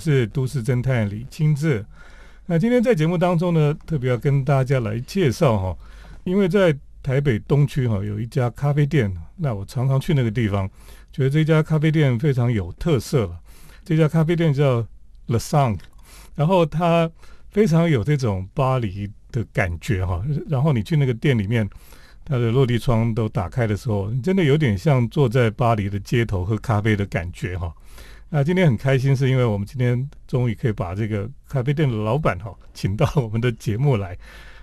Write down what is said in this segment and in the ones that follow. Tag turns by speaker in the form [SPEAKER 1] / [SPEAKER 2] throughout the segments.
[SPEAKER 1] 是都市侦探李清志。那今天在节目当中呢，特别要跟大家来介绍哈，因为在台北东区哈有一家咖啡店，那我常常去那个地方，觉得这家咖啡店非常有特色了。这家咖啡店叫 The Sun，然后它非常有这种巴黎的感觉哈。然后你去那个店里面，它的落地窗都打开的时候，你真的有点像坐在巴黎的街头喝咖啡的感觉哈。那今天很开心，是因为我们今天终于可以把这个咖啡店的老板哈请到我们的节目来。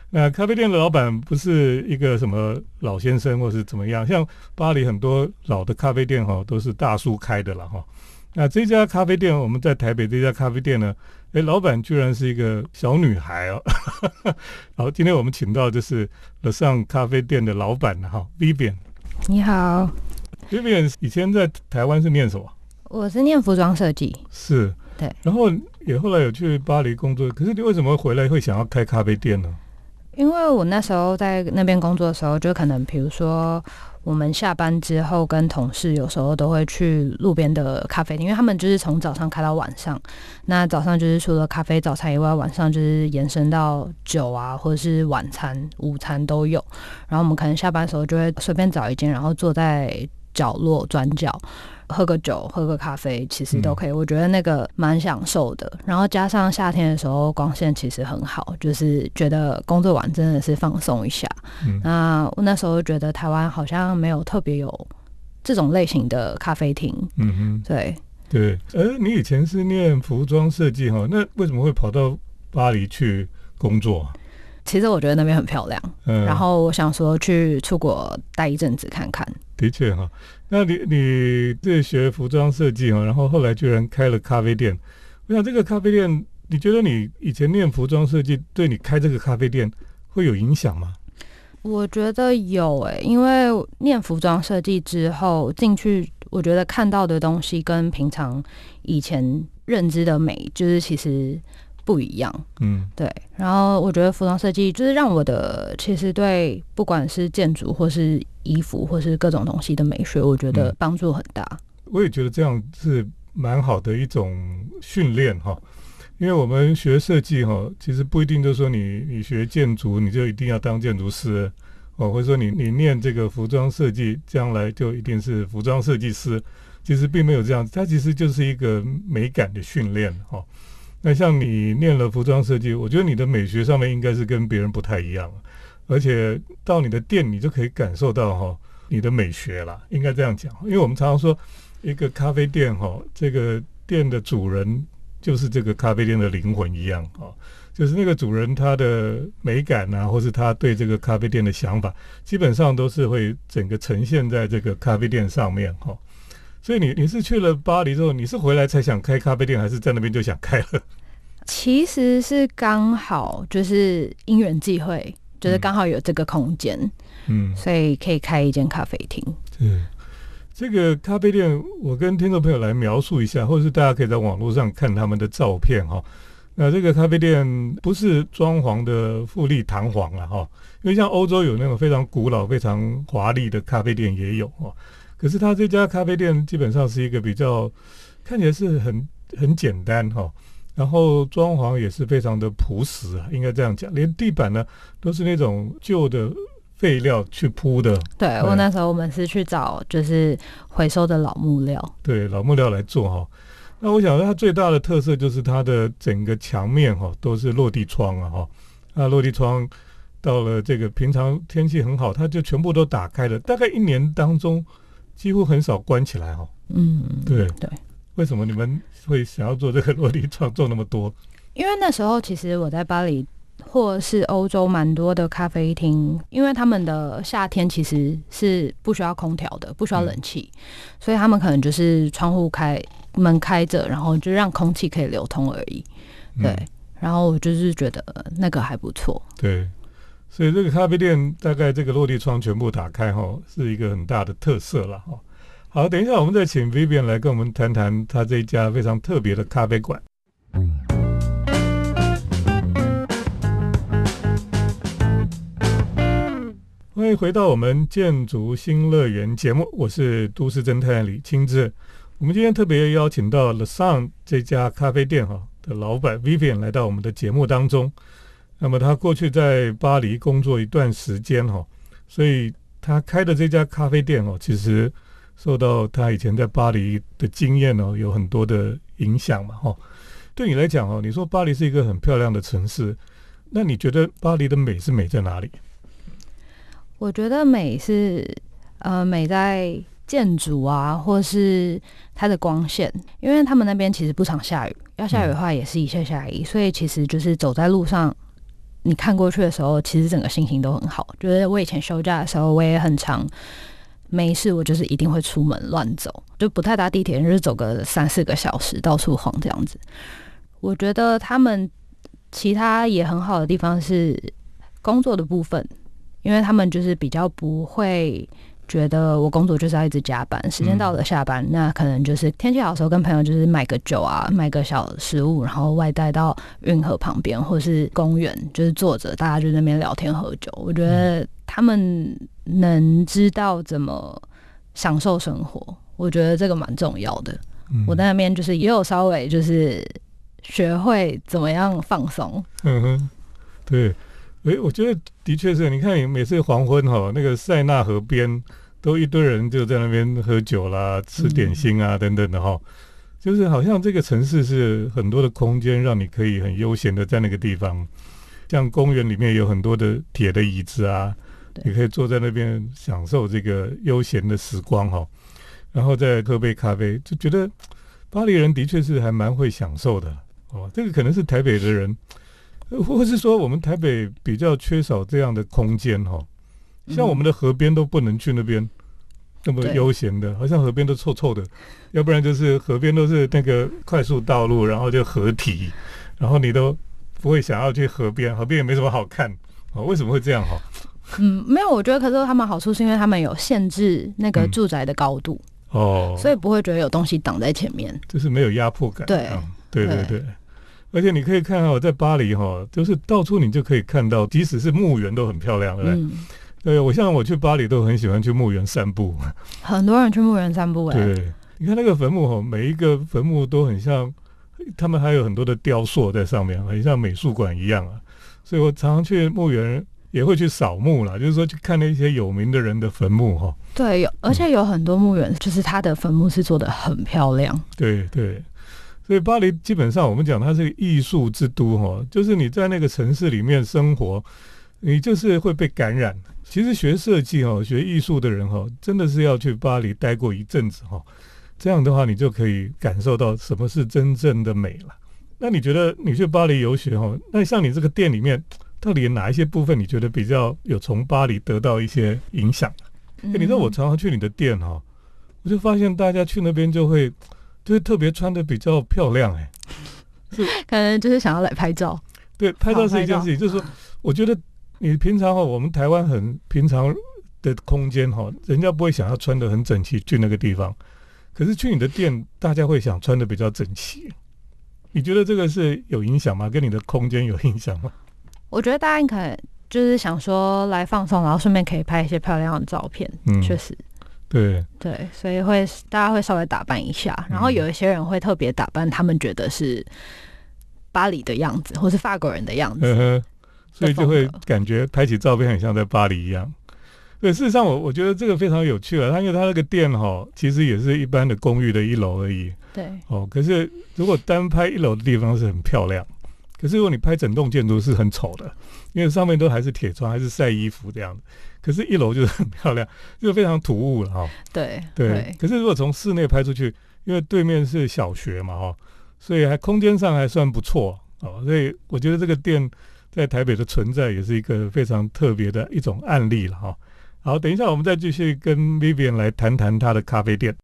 [SPEAKER 1] 那咖啡店的老板不是一个什么老先生或是怎么样，像巴黎很多老的咖啡店哈都是大叔开的了哈。那这家咖啡店，我们在台北这家咖啡店呢，诶，老板居然是一个小女孩哦。好，今天我们请到就是乐上咖啡店的老板哈，Vivian。
[SPEAKER 2] 你好
[SPEAKER 1] ，Vivian 以前在台湾是念什么？
[SPEAKER 2] 我是念服装设计，
[SPEAKER 1] 是，
[SPEAKER 2] 对，
[SPEAKER 1] 然后也后来有去巴黎工作，可是你为什么回来会想要开咖啡店呢？
[SPEAKER 2] 因为我那时候在那边工作的时候，就可能比如说我们下班之后跟同事有时候都会去路边的咖啡店，因为他们就是从早上开到晚上，那早上就是除了咖啡早餐以外，晚上就是延伸到酒啊，或者是晚餐、午餐都有。然后我们可能下班的时候就会随便找一间，然后坐在角落转角。喝个酒，喝个咖啡，其实都可以。我觉得那个蛮享受的。然后加上夏天的时候，光线其实很好，就是觉得工作完真的是放松一下。嗯那我那时候觉得台湾好像没有特别有这种类型的咖啡厅。嗯哼，对
[SPEAKER 1] 对。呃，你以前是念服装设计哈，那为什么会跑到巴黎去工作？
[SPEAKER 2] 其实我觉得那边很漂亮，嗯，然后我想说去出国待一阵子看看。
[SPEAKER 1] 的确哈，那你你这学服装设计哈，然后后来居然开了咖啡店。我想这个咖啡店，你觉得你以前念服装设计对你开这个咖啡店会有影响吗？
[SPEAKER 2] 我觉得有诶，因为念服装设计之后进去，我觉得看到的东西跟平常以前认知的美，就是其实。不一样，嗯，对。然后我觉得服装设计就是让我的其实对不管是建筑或是衣服或是各种东西的美学，我觉得帮助很大。
[SPEAKER 1] 我也觉得这样是蛮好的一种训练哈，因为我们学设计哈，其实不一定就说你你学建筑你就一定要当建筑师哦，或者说你你念这个服装设计，将来就一定是服装设计师，其实并没有这样，它其实就是一个美感的训练哈。那像你念了服装设计，我觉得你的美学上面应该是跟别人不太一样，而且到你的店你就可以感受到哈你的美学啦，应该这样讲。因为我们常常说一个咖啡店哈，这个店的主人就是这个咖啡店的灵魂一样啊，就是那个主人他的美感啊，或是他对这个咖啡店的想法，基本上都是会整个呈现在这个咖啡店上面哈。所以你你是去了巴黎之后，你是回来才想开咖啡店，还是在那边就想开了？
[SPEAKER 2] 其实是刚好就是因缘际会，就是刚好有这个空间，嗯，所以可以开一间咖啡厅。
[SPEAKER 1] 对，这个咖啡店，我跟听众朋友来描述一下，或者是大家可以在网络上看他们的照片哈。那这个咖啡店不是装潢的富丽堂皇了哈，因为像欧洲有那种非常古老、非常华丽的咖啡店也有哈。可是他这家咖啡店基本上是一个比较看起来是很很简单哈，然后装潢也是非常的朴实啊，应该这样讲，连地板呢都是那种旧的废料去铺的。
[SPEAKER 2] 对我那时候我们是去找就是回收的老木料，
[SPEAKER 1] 对老木料来做哈。那我想它最大的特色就是它的整个墙面哈都是落地窗啊哈，那落地窗到了这个平常天气很好，它就全部都打开了，大概一年当中。几乎很少关起来哈。嗯，对
[SPEAKER 2] 对。
[SPEAKER 1] 为什么你们会想要做这个落地窗做那么多？
[SPEAKER 2] 因为那时候其实我在巴黎或是欧洲蛮多的咖啡厅，因为他们的夏天其实是不需要空调的，不需要冷气，所以他们可能就是窗户开门开着，然后就让空气可以流通而已。对。然后我就是觉得那个还不错。
[SPEAKER 1] 对。所以这个咖啡店大概这个落地窗全部打开哈，是一个很大的特色了哈。好，等一下我们再请 Vivian 来跟我们谈谈他这一家非常特别的咖啡馆。欢迎回到我们建筑新乐园节目，我是都市侦探李清志。我们今天特别邀请到 The Sun 这家咖啡店哈的老板 Vivian 来到我们的节目当中。那么他过去在巴黎工作一段时间哈，所以他开的这家咖啡店哦，其实受到他以前在巴黎的经验哦，有很多的影响嘛哈。对你来讲哦，你说巴黎是一个很漂亮的城市，那你觉得巴黎的美是美在哪里？
[SPEAKER 2] 我觉得美是呃美在。建筑啊，或是它的光线，因为他们那边其实不常下雨，要下雨的话也是一下下雨，所以其实就是走在路上，你看过去的时候，其实整个心情都很好。就是我以前休假的时候，我也很常没事，我就是一定会出门乱走，就不太搭地铁，就是走个三四个小时到处晃这样子。我觉得他们其他也很好的地方是工作的部分，因为他们就是比较不会。觉得我工作就是要一直加班，时间到了下班，那可能就是天气好的时候跟朋友就是买个酒啊，买个小食物，然后外带到运河旁边或是公园，就是坐着大家就那边聊天喝酒。我觉得他们能知道怎么享受生活，我觉得这个蛮重要的。我在那边就是也有稍微就是学会怎么样放松。
[SPEAKER 1] 嗯哼，对。哎，我觉得的确是你看，每次黄昏哈，那个塞纳河边都一堆人就在那边喝酒啦、吃点心啊等等的哈，就是好像这个城市是很多的空间，让你可以很悠闲的在那个地方，像公园里面有很多的铁的椅子啊，你可以坐在那边享受这个悠闲的时光哈，然后再喝杯咖啡，就觉得巴黎人的确是还蛮会享受的。哦，这个可能是台北的人。或是说，我们台北比较缺少这样的空间哈，像我们的河边都不能去那边那么悠闲的，好像河边都臭臭的，要不然就是河边都是那个快速道路，然后就合体，然后你都不会想要去河边，河边也没什么好看啊，为什么会这样哈？
[SPEAKER 2] 嗯，没有，我觉得可是他们好处是因为他们有限制那个住宅的高度哦，所以不会觉得有东西挡在前面，
[SPEAKER 1] 就是没有压迫感。
[SPEAKER 2] 对，
[SPEAKER 1] 对对对。而且你可以看到，在巴黎哈，就是到处你就可以看到，即使是墓园都很漂亮，对不对？对我像我去巴黎都很喜欢去墓园散步，
[SPEAKER 2] 很多人去墓园散步哎。
[SPEAKER 1] 对，你看那个坟墓哈，每一个坟墓都很像，他们还有很多的雕塑在上面，很像美术馆一样啊。所以我常常去墓园也会去扫墓啦，就是说去看那些有名的人的坟墓哈。
[SPEAKER 2] 对，有而且有很多墓园，就是他的坟墓是做的很漂亮。
[SPEAKER 1] 对对。所以巴黎基本上我们讲它是艺术之都哈，就是你在那个城市里面生活，你就是会被感染。其实学设计哈、学艺术的人哈，真的是要去巴黎待过一阵子哈，这样的话你就可以感受到什么是真正的美了。那你觉得你去巴黎游学哈，那像你这个店里面，到底哪一些部分你觉得比较有从巴黎得到一些影响？你知道我常常去你的店哈，我就发现大家去那边就会。就是特别穿的比较漂亮哎，
[SPEAKER 2] 是可能就是想要来拍照。
[SPEAKER 1] 对，拍照是一件事情。就是说，我觉得你平常哈，我们台湾很平常的空间哈，人家不会想要穿的很整齐去那个地方。可是去你的店，大家会想穿的比较整齐。你觉得这个是有影响吗？跟你的空间有影响吗？
[SPEAKER 2] 我觉得大家可能就是想说来放松，然后顺便可以拍一些漂亮的照片。嗯，确实。
[SPEAKER 1] 对
[SPEAKER 2] 对，所以会大家会稍微打扮一下，然后有一些人会特别打扮，他们觉得是巴黎的样子，或是法国人的样子，
[SPEAKER 1] 所以就会感觉拍起照片很像在巴黎一样。对，事实上我我觉得这个非常有趣了。他因为他那个店哈，其实也是一般的公寓的一楼而已。
[SPEAKER 2] 对
[SPEAKER 1] 哦，可是如果单拍一楼的地方是很漂亮，可是如果你拍整栋建筑是很丑的，因为上面都还是铁窗，还是晒衣服这样子。可是，一楼就是很漂亮，就非常突兀了哈。
[SPEAKER 2] 对
[SPEAKER 1] 对。可是，如果从室内拍出去，因为对面是小学嘛哈，所以还空间上还算不错哦。所以，我觉得这个店在台北的存在也是一个非常特别的一种案例了哈。好，等一下我们再继续跟 Vivian 来谈谈他的咖啡店。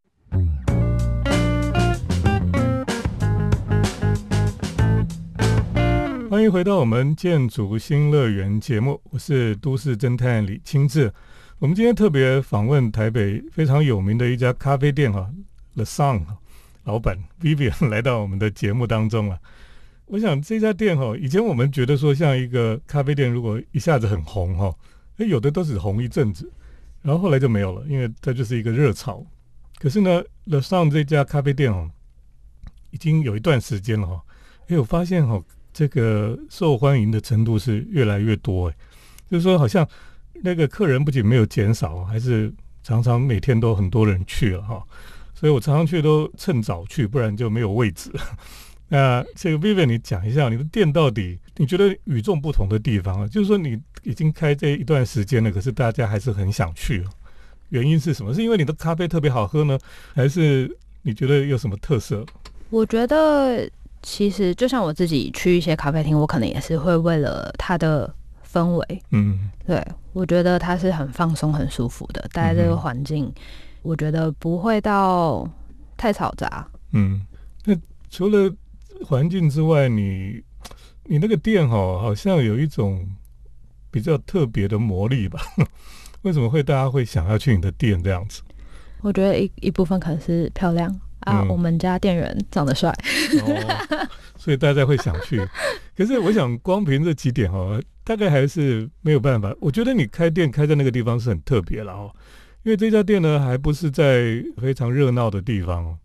[SPEAKER 1] 欢迎回到我们建筑新乐园节目，我是都市侦探李清志。我们今天特别访问台北非常有名的一家咖啡店哈，The Sun 老板 Vivian 来到我们的节目当中了。我想这家店哈，以前我们觉得说像一个咖啡店，如果一下子很红哈，哎，有的都只红一阵子，然后后来就没有了，因为它就是一个热潮。可是呢，The Sun 这家咖啡店哦，已经有一段时间了哈。哎，我发现哈，这个受欢迎的程度是越来越多哎，就是说好像那个客人不仅没有减少，还是常常每天都很多人去了哈。所以我常常去都趁早去，不然就没有位置。那这个 Vivian，你讲一下你的店到底你觉得与众不同的地方啊？就是说你已经开这一段时间了，可是大家还是很想去，原因是什么？是因为你的咖啡特别好喝呢，还是你觉得有什么特色？
[SPEAKER 2] 我觉得其实就像我自己去一些咖啡厅，我可能也是会为了它的氛围，嗯，对我觉得它是很放松、很舒服的，待在这个环境。我觉得不会到太嘈杂。
[SPEAKER 1] 嗯，那除了环境之外，你你那个店哈，好像有一种比较特别的魔力吧？为什么会大家会想要去你的店这样子？
[SPEAKER 2] 我觉得一一部分可能是漂亮啊，我们家店员长得帅，
[SPEAKER 1] 所以大家会想去。可是我想，光凭这几点哦，大概还是没有办法。我觉得你开店开在那个地方是很特别了哦。因为这家店呢，还不是在非常热闹的地方哦，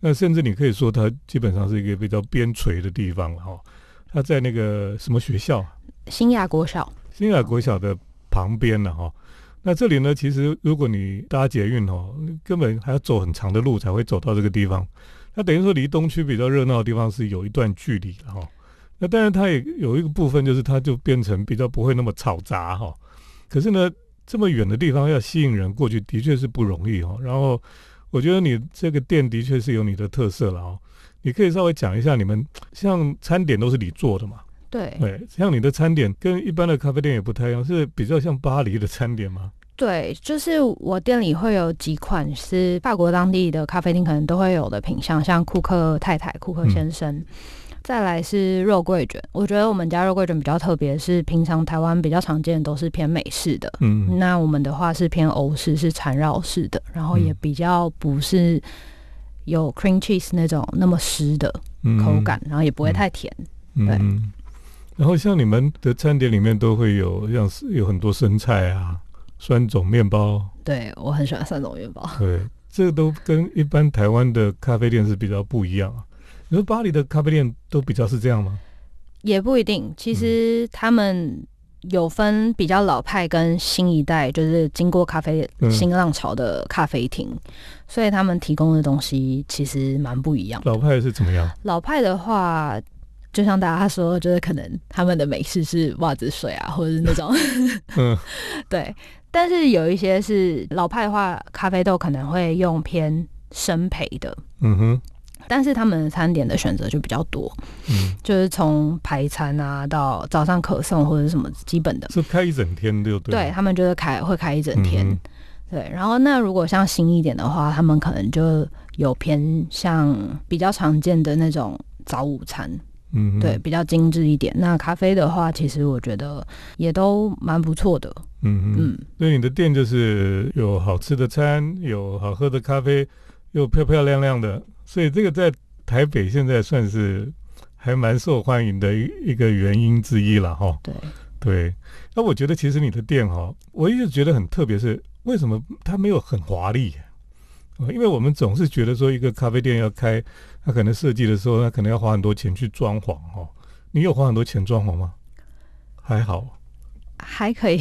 [SPEAKER 1] 那甚至你可以说它基本上是一个比较边陲的地方哈。它在那个什么学校？
[SPEAKER 2] 新亚国小。
[SPEAKER 1] 新亚国小的旁边了哈。那这里呢，其实如果你搭捷运哦，根本还要走很长的路才会走到这个地方。那等于说离东区比较热闹的地方是有一段距离的哈。那当然它也有一个部分，就是它就变成比较不会那么吵杂哈。可是呢。这么远的地方要吸引人过去，的确是不容易哦。然后，我觉得你这个店的确是有你的特色了哦。你可以稍微讲一下，你们像餐点都是你做的嘛？
[SPEAKER 2] 对，
[SPEAKER 1] 对，像你的餐点跟一般的咖啡店也不太一样，是比较像巴黎的餐点吗？
[SPEAKER 2] 对，就是我店里会有几款是法国当地的咖啡厅可能都会有的品相，像库克太太、库克先生。再来是肉桂卷，我觉得我们家肉桂卷比较特别，是平常台湾比较常见的都是偏美式的，嗯，那我们的话是偏欧式，是缠绕式的，然后也比较不是有 cream cheese 那种那么湿的口感，然后也不会太甜，对。
[SPEAKER 1] 然后像你们的餐点里面都会有像是有很多生菜啊，酸种面包，
[SPEAKER 2] 对我很喜欢酸种面包，
[SPEAKER 1] 对，这个都跟一般台湾的咖啡店是比较不一样啊。你说巴黎的咖啡店都比较是这样吗？
[SPEAKER 2] 也不一定，其实他们有分比较老派跟新一代，就是经过咖啡新浪潮的咖啡厅，所以他们提供的东西其实蛮不一样。
[SPEAKER 1] 老派是怎么样？
[SPEAKER 2] 老派的话，就像大家说，就是可能他们的美式是袜子水啊，或者是那种，嗯，对。但是有一些是老派的话，咖啡豆可能会用偏生培的，嗯哼。但是他们的餐点的选择就比较多，嗯，就是从排餐啊到早上可送或者什么基本的，
[SPEAKER 1] 是开一整天对不对。
[SPEAKER 2] 对他们就是开会开一整天，对。然后那如果像新一点的话，他们可能就有偏向比较常见的那种早午餐，嗯，对，比较精致一点。那咖啡的话，其实我觉得也都蛮不错的，
[SPEAKER 1] 嗯嗯。所以你的店就是有好吃的餐，有好喝的咖啡，又漂漂亮亮的。所以这个在台北现在算是还蛮受欢迎的一一个原因之一了哈。
[SPEAKER 2] 对
[SPEAKER 1] 对，那我觉得其实你的店哈，我一直觉得很特别，是为什么它没有很华丽？因为我们总是觉得说一个咖啡店要开，它可能设计的时候，它可能要花很多钱去装潢哦。你有花很多钱装潢吗？还好，
[SPEAKER 2] 还可以。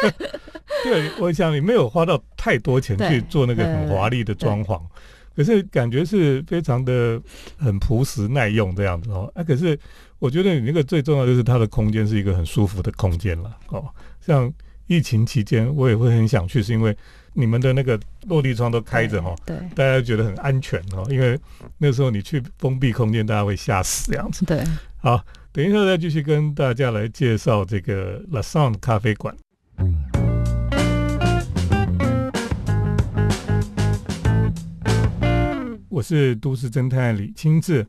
[SPEAKER 1] 对，我想你没有花到太多钱去做那个很华丽的装潢。可是感觉是非常的很朴实耐用这样子哦，啊，可是我觉得你那个最重要就是它的空间是一个很舒服的空间了哦。像疫情期间，我也会很想去，是因为你们的那个落地窗都开着哈，
[SPEAKER 2] 对，
[SPEAKER 1] 大家觉得很安全哦。因为那时候你去封闭空间，大家会吓死这样子。
[SPEAKER 2] 对，
[SPEAKER 1] 好，等一下再继续跟大家来介绍这个 La Sound 咖啡馆。我是都市侦探李清志，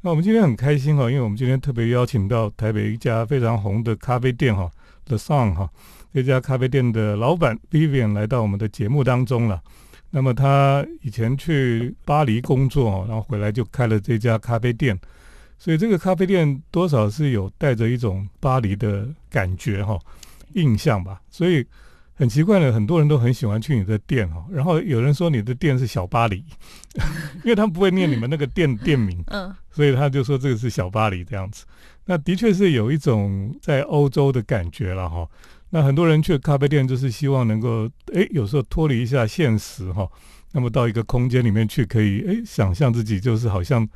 [SPEAKER 1] 那我们今天很开心哈，因为我们今天特别邀请到台北一家非常红的咖啡店哈，The Sun 哈，这家咖啡店的老板 Vivian 来到我们的节目当中了。那么他以前去巴黎工作，然后回来就开了这家咖啡店，所以这个咖啡店多少是有带着一种巴黎的感觉哈印象吧。所以很奇怪的，很多人都很喜欢去你的店哈。然后有人说你的店是小巴黎，因为他们不会念你们那个店店名，
[SPEAKER 2] 嗯，
[SPEAKER 1] 所以他就说这个是小巴黎这样子。那的确是有一种在欧洲的感觉了哈。那很多人去咖啡店就是希望能够，诶，有时候脱离一下现实哈。那么到一个空间里面去，可以诶想象自己就是好像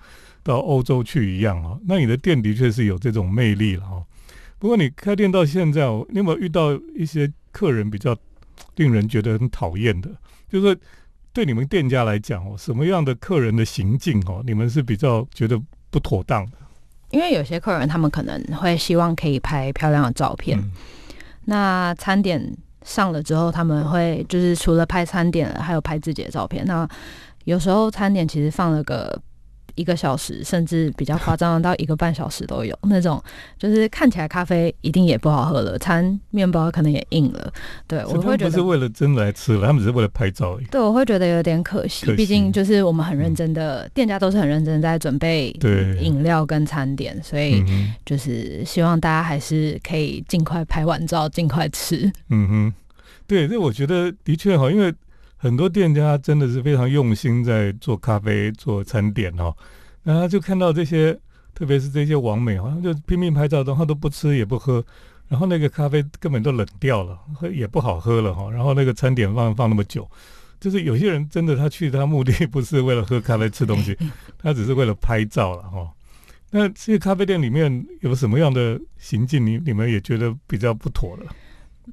[SPEAKER 1] 到欧洲去一样哈。那你的店的确是有这种魅力了哈。不过你开店到现在，你有没有遇到一些？客人比较令人觉得很讨厌的，就是说对你们店家来讲哦，什么样的客人的行径哦，你们是比较觉得不妥当的？
[SPEAKER 2] 因为有些客人他们可能会希望可以拍漂亮的照片，那餐点上了之后，他们会就是除了拍餐点，还有拍自己的照片。那有时候餐点其实放了个。一个小时，甚至比较夸张到一个半小时都有那种，就是看起来咖啡一定也不好喝了，餐面包可能也硬了。对我会觉得
[SPEAKER 1] 不是为了真来吃了，他们只是为了拍照而已。
[SPEAKER 2] 对，我会觉得有点可惜，毕竟就是我们很认真的店家都是很认真在准备饮料跟餐点，所以就是希望大家还是可以尽快拍完照，尽快吃。
[SPEAKER 1] 嗯哼，对，这我觉得的确哈，因为。很多店家真的是非常用心在做咖啡、做餐点哦，然后就看到这些，特别是这些网美，好像就拼命拍照，然后都不吃也不喝，然后那个咖啡根本都冷掉了，喝也不好喝了哈。然后那个餐点放放那么久，就是有些人真的他去他目的不是为了喝咖啡吃东西，他只是为了拍照了哈。那这些咖啡店里面有什么样的行径，你你们也觉得比较不妥了？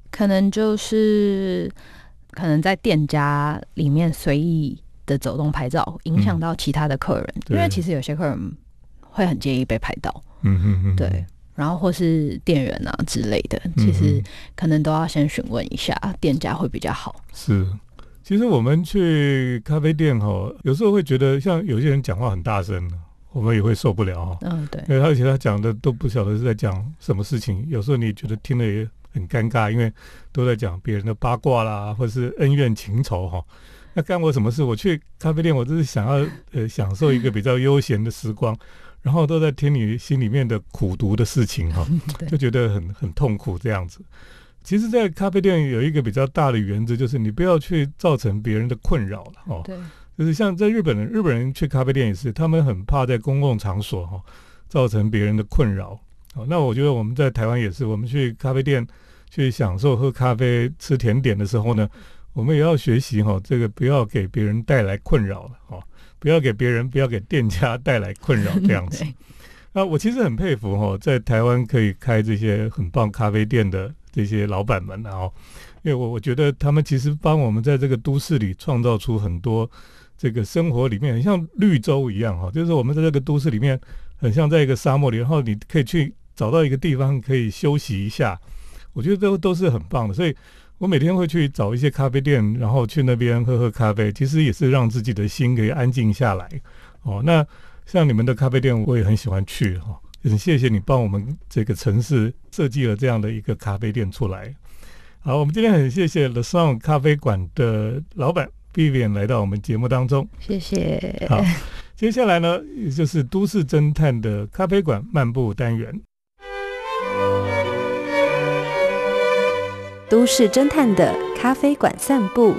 [SPEAKER 2] 可能就是。可能在店家里面随意的走动拍照，影响到其他的客人，因为其实有些客人会很介意被拍到。嗯嗯嗯，对。然后或是店员啊之类的，其实可能都要先询问一下店家会比较好。
[SPEAKER 1] 是，其实我们去咖啡店哈，有时候会觉得像有些人讲话很大声，我们也会受不了哈。
[SPEAKER 2] 嗯，对。
[SPEAKER 1] 而且他讲的都不晓得是在讲什么事情，有时候你觉得听了也。很尴尬，因为都在讲别人的八卦啦，或者是恩怨情仇哈。那干我什么事？我去咖啡店，我就是想要呃享受一个比较悠闲的时光，然后都在听你心里面的苦读的事情哈，就觉得很很痛苦这样子。其实，在咖啡店有一个比较大的原则，就是你不要去造成别人的困扰了哦。
[SPEAKER 2] 对，
[SPEAKER 1] 就是像在日本人，日本人去咖啡店也是，他们很怕在公共场所哈造成别人的困扰。好，那我觉得我们在台湾也是，我们去咖啡店去享受喝咖啡、吃甜点的时候呢，我们也要学习哈，这个不要给别人带来困扰了哈，不要给别人、不要给店家 带来困扰这样子。那我其实很佩服哈，在台湾可以开这些很棒咖啡店的这些老板们啊，因为我我觉得他们其实帮我们在这个都市里创造出很多这个生活里面很像绿洲一样哈，就是我们在这个都市里面很像在一个沙漠里，然后你可以去。找到一个地方可以休息一下，我觉得都都是很棒的。所以我每天会去找一些咖啡店，然后去那边喝喝咖啡，其实也是让自己的心可以安静下来。哦，那像你们的咖啡店，我也很喜欢去哈。很谢谢你帮我们这个城市设计了这样的一个咖啡店出来。好，我们今天很谢谢 The Sun 咖啡馆的老板 Vivian 来到我们节目当中。
[SPEAKER 2] 谢谢。
[SPEAKER 1] 好，接下来呢，也就是都市侦探的咖啡馆漫步单元。
[SPEAKER 3] 都市侦探的咖啡馆散步，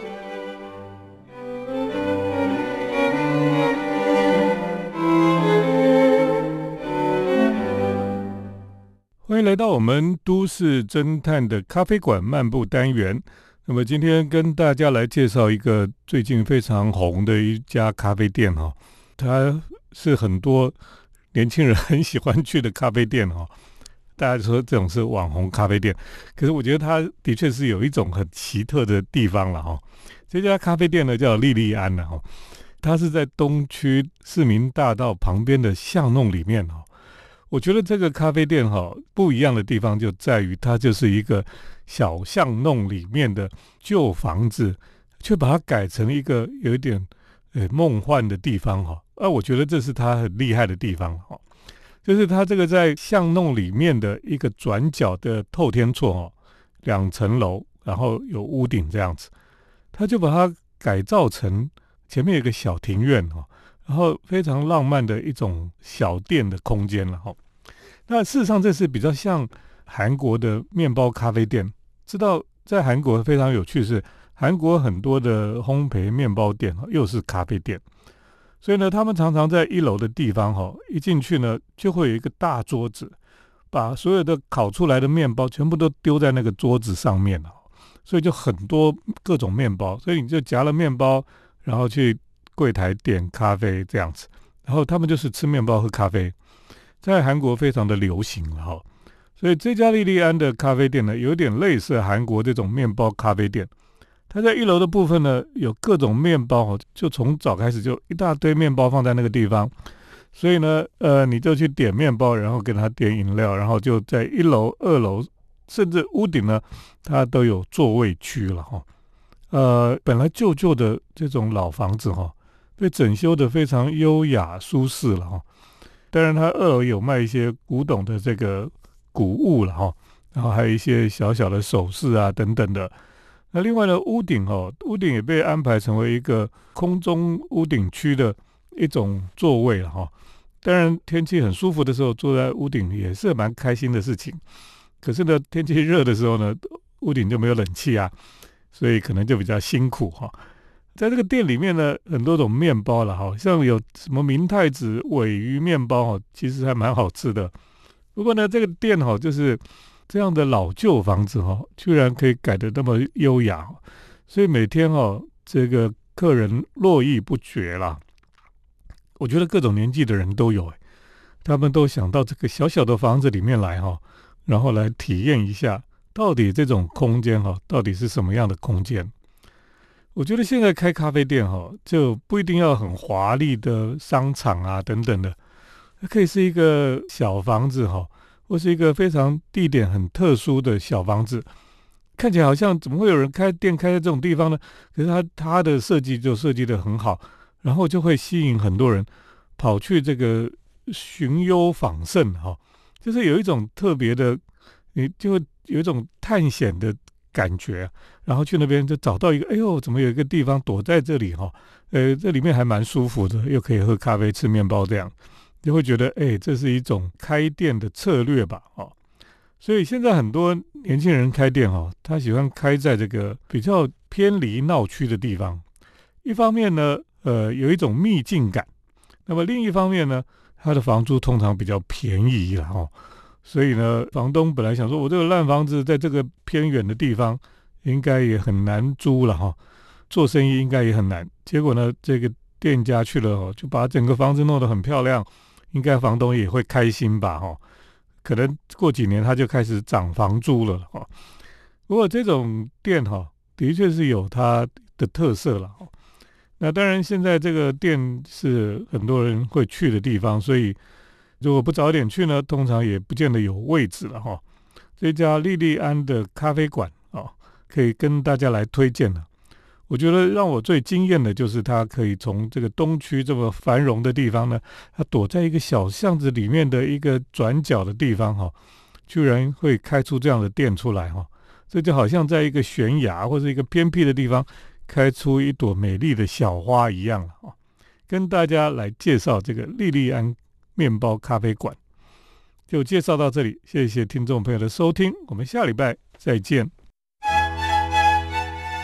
[SPEAKER 1] 欢迎来到我们都市侦探的咖啡馆漫步单元。那么今天跟大家来介绍一个最近非常红的一家咖啡店哈，它是很多年轻人很喜欢去的咖啡店哈。大家说这种是网红咖啡店，可是我觉得它的确是有一种很奇特的地方了哈。这家咖啡店呢叫莉莉安呢哈，它是在东区市民大道旁边的巷弄里面哈。我觉得这个咖啡店哈不一样的地方就在于它就是一个小巷弄里面的旧房子，却把它改成一个有一点呃梦幻的地方哈。啊，我觉得这是它很厉害的地方哈。就是它这个在巷弄里面的一个转角的透天厝哦，两层楼，然后有屋顶这样子，他就把它改造成前面有个小庭院哦，然后非常浪漫的一种小店的空间了哈。那事实上这是比较像韩国的面包咖啡店，知道在韩国非常有趣是，韩国很多的烘焙面包店又是咖啡店，所以呢，他们常常在一楼的地方哈，一进去呢就会有一个大桌子，把所有的烤出来的面包全部都丢在那个桌子上面了，所以就很多各种面包，所以你就夹了面包，然后去柜台点咖啡这样子，然后他们就是吃面包喝咖啡，在韩国非常的流行了哈。所以这家莉莉安的咖啡店呢，有点类似韩国这种面包咖啡店。它在一楼的部分呢，有各种面包哦，就从早开始就一大堆面包放在那个地方。所以呢，呃，你就去点面包，然后给他点饮料，然后就在一楼、二楼，甚至屋顶呢，它都有座位区了哈。呃，本来旧旧的这种老房子哈，被整修的非常优雅舒适了哈。当然，它二楼有卖一些古董的这个。古物了哈，然后还有一些小小的首饰啊等等的。那另外呢，屋顶哦，屋顶也被安排成为一个空中屋顶区的一种座位了哈。当然天气很舒服的时候，坐在屋顶也是蛮开心的事情。可是呢，天气热的时候呢，屋顶就没有冷气啊，所以可能就比较辛苦哈。在这个店里面呢，很多种面包了哈，像有什么明太子尾鱼面包哈，其实还蛮好吃的。不过呢，这个店哈，就是这样的老旧房子哈，居然可以改得那么优雅，所以每天哈，这个客人络绎不绝啦。我觉得各种年纪的人都有，他们都想到这个小小的房子里面来哈，然后来体验一下，到底这种空间哈，到底是什么样的空间？我觉得现在开咖啡店哈，就不一定要很华丽的商场啊等等的。可以是一个小房子哈，或是一个非常地点很特殊的小房子，看起来好像怎么会有人开店开在这种地方呢？可是它它的设计就设计的很好，然后就会吸引很多人跑去这个寻幽访胜哈，就是有一种特别的，你就会有一种探险的感觉，然后去那边就找到一个，哎呦，怎么有一个地方躲在这里哈？呃，这里面还蛮舒服的，又可以喝咖啡、吃面包这样。就会觉得，哎，这是一种开店的策略吧，哦，所以现在很多年轻人开店，哈，他喜欢开在这个比较偏离闹区的地方。一方面呢，呃，有一种秘境感；那么另一方面呢，他的房租通常比较便宜了，哈。所以呢，房东本来想说，我这个烂房子在这个偏远的地方，应该也很难租了，哈，做生意应该也很难。结果呢，这个店家去了，哦，就把整个房子弄得很漂亮。应该房东也会开心吧，哈，可能过几年他就开始涨房租了，哈。不过这种店哈，的确是有它的特色了，哈。那当然，现在这个店是很多人会去的地方，所以如果不早点去呢，通常也不见得有位置了，哈。这家莉莉安的咖啡馆啊，可以跟大家来推荐了。我觉得让我最惊艳的就是它可以从这个东区这么繁荣的地方呢，它躲在一个小巷子里面的一个转角的地方哈，居然会开出这样的店出来哈，这就好像在一个悬崖或者一个偏僻的地方开出一朵美丽的小花一样了啊！跟大家来介绍这个莉莉安面包咖啡馆，就介绍到这里，谢谢听众朋友的收听，我们下礼拜再见。